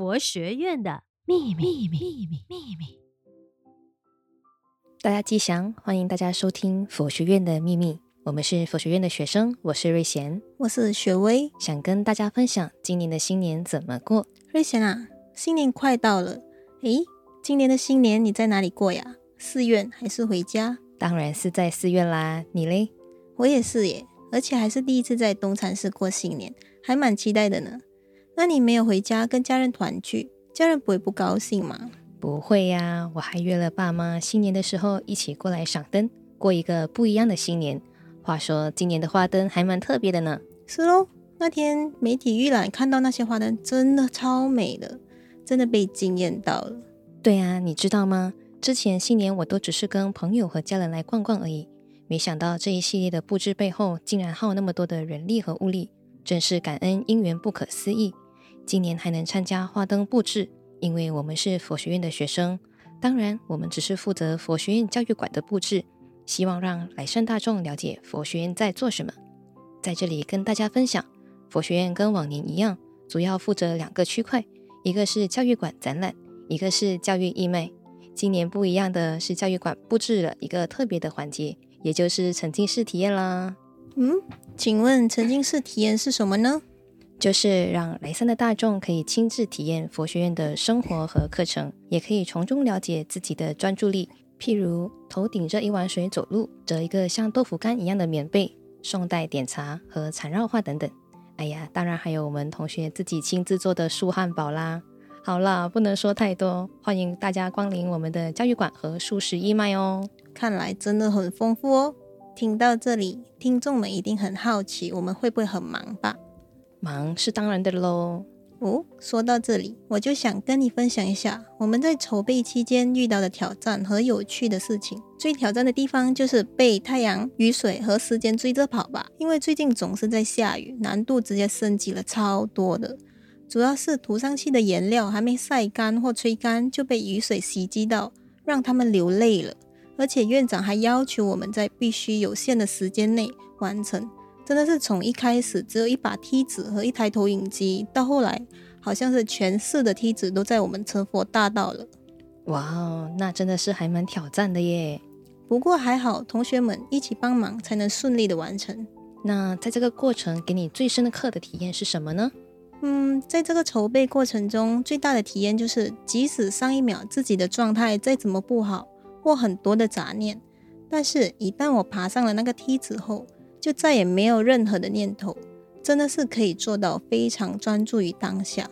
佛学院的秘密秘密秘密。大家吉祥，欢迎大家收听佛学院的秘密。我们是佛学院的学生，我是瑞贤，我是雪薇，想跟大家分享今年的新年怎么过。瑞贤啊，新年快到了，诶，今年的新年你在哪里过呀？寺院还是回家？当然是在寺院啦，你嘞？我也是耶，而且还是第一次在东禅寺过新年，还蛮期待的呢。那你没有回家跟家人团聚，家人不会不高兴吗？不会呀，我还约了爸妈，新年的时候一起过来赏灯，过一个不一样的新年。话说今年的花灯还蛮特别的呢。是喽，那天媒体预览看到那些花灯，真的超美的，真的被惊艳到了。对啊，你知道吗？之前新年我都只是跟朋友和家人来逛逛而已，没想到这一系列的布置背后竟然耗那么多的人力和物力，真是感恩因缘不可思议。今年还能参加花灯布置，因为我们是佛学院的学生，当然我们只是负责佛学院教育馆的布置，希望让来生大众了解佛学院在做什么。在这里跟大家分享，佛学院跟往年一样，主要负责两个区块，一个是教育馆展览，一个是教育义卖。今年不一样的是，教育馆布置了一个特别的环节，也就是沉浸式体验啦。嗯，请问沉浸式体验是什么呢？就是让来参的大众可以亲自体验佛学院的生活和课程，也可以从中了解自己的专注力。譬如头顶着一碗水走路，折一个像豆腐干一样的棉被，诵带点茶和禅绕画等等。哎呀，当然还有我们同学自己亲自做的素汉堡啦。好了，不能说太多。欢迎大家光临我们的教育馆和素食义卖哦。看来真的很丰富哦。听到这里，听众们一定很好奇，我们会不会很忙吧？忙是当然的喽。哦，说到这里，我就想跟你分享一下我们在筹备期间遇到的挑战和有趣的事情。最挑战的地方就是被太阳、雨水和时间追着跑吧，因为最近总是在下雨，难度直接升级了超多的。主要是涂上去的颜料还没晒干或吹干就被雨水袭击到，让他们流泪了。而且院长还要求我们在必须有限的时间内完成，真的是从一开始只有一把梯子和一台投影机，到后来好像是全市的梯子都在我们成佛大道了。哇哦，那真的是还蛮挑战的耶。不过还好，同学们一起帮忙才能顺利的完成。那在这个过程给你最深的刻的体验是什么呢？嗯，在这个筹备过程中，最大的体验就是，即使上一秒自己的状态再怎么不好，或很多的杂念，但是一旦我爬上了那个梯子后，就再也没有任何的念头，真的是可以做到非常专注于当下。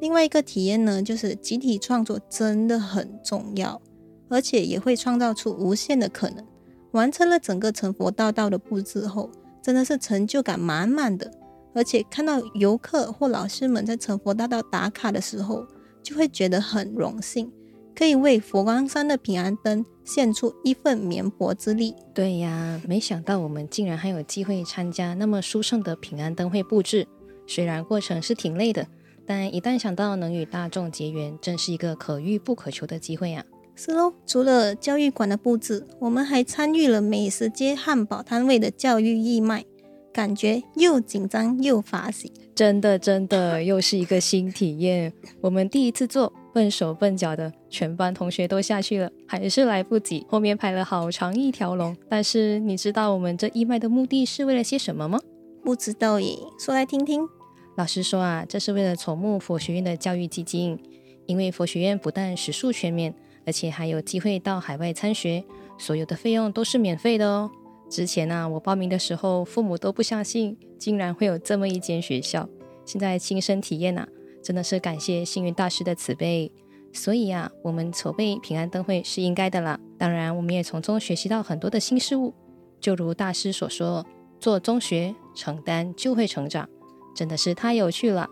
另外一个体验呢，就是集体创作真的很重要，而且也会创造出无限的可能。完成了整个成佛大道的布置后，真的是成就感满满的。而且看到游客或老师们在成佛大道打卡的时候，就会觉得很荣幸，可以为佛光山的平安灯献出一份绵薄之力。对呀，没想到我们竟然还有机会参加那么殊胜的平安灯会布置。虽然过程是挺累的，但一旦想到能与大众结缘，真是一个可遇不可求的机会啊！是喽，除了教育馆的布置，我们还参与了美食街汉堡摊位的教育义卖。感觉又紧张又发喜，真的真的又是一个新体验。我们第一次做，笨手笨脚的，全班同学都下去了，还是来不及，后面排了好长一条龙。但是你知道我们这义卖的目的是为了些什么吗？不知道耶，说来听听。老师说啊，这是为了筹募佛学院的教育基金，因为佛学院不但食宿全免，而且还有机会到海外参学，所有的费用都是免费的哦。之前啊，我报名的时候，父母都不相信，竟然会有这么一间学校。现在亲身体验啊，真的是感谢幸运大师的慈悲。所以啊，我们筹备平安灯会是应该的啦。当然，我们也从中学习到很多的新事物。就如大师所说，做中学，承担就会成长，真的是太有趣了。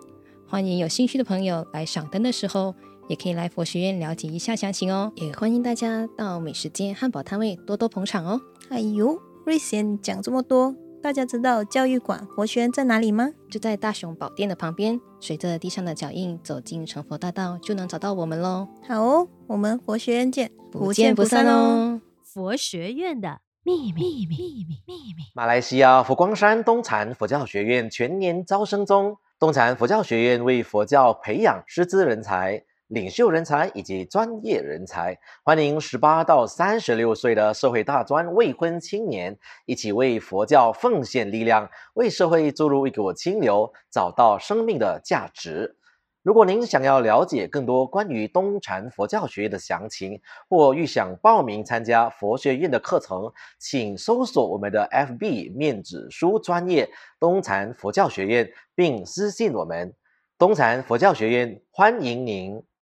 欢迎有兴趣的朋友来赏灯的时候，也可以来佛学院了解一下详情哦。也欢迎大家到美食街汉堡摊位多多捧场哦。哎呦！瑞贤讲这么多，大家知道教育馆佛学院在哪里吗？就在大雄宝殿的旁边，随着地上的脚印走进成佛大道，就能找到我们喽。好哦，我们佛学院见，不见不散哦。佛学院的秘密秘密秘密秘密。马来西亚佛光山东禅佛教学院全年招生中。东禅佛教学院为佛教培养师资人才、领袖人才以及专业人才，欢迎十八到三十六岁的社会大专未婚青年一起为佛教奉献力量，为社会注入一股清流，找到生命的价值。如果您想要了解更多关于东禅佛教学院的详情，或欲想报名参加佛学院的课程，请搜索我们的 FB 面子书专业东禅佛教学院，并私信我们。东禅佛教学院欢迎您。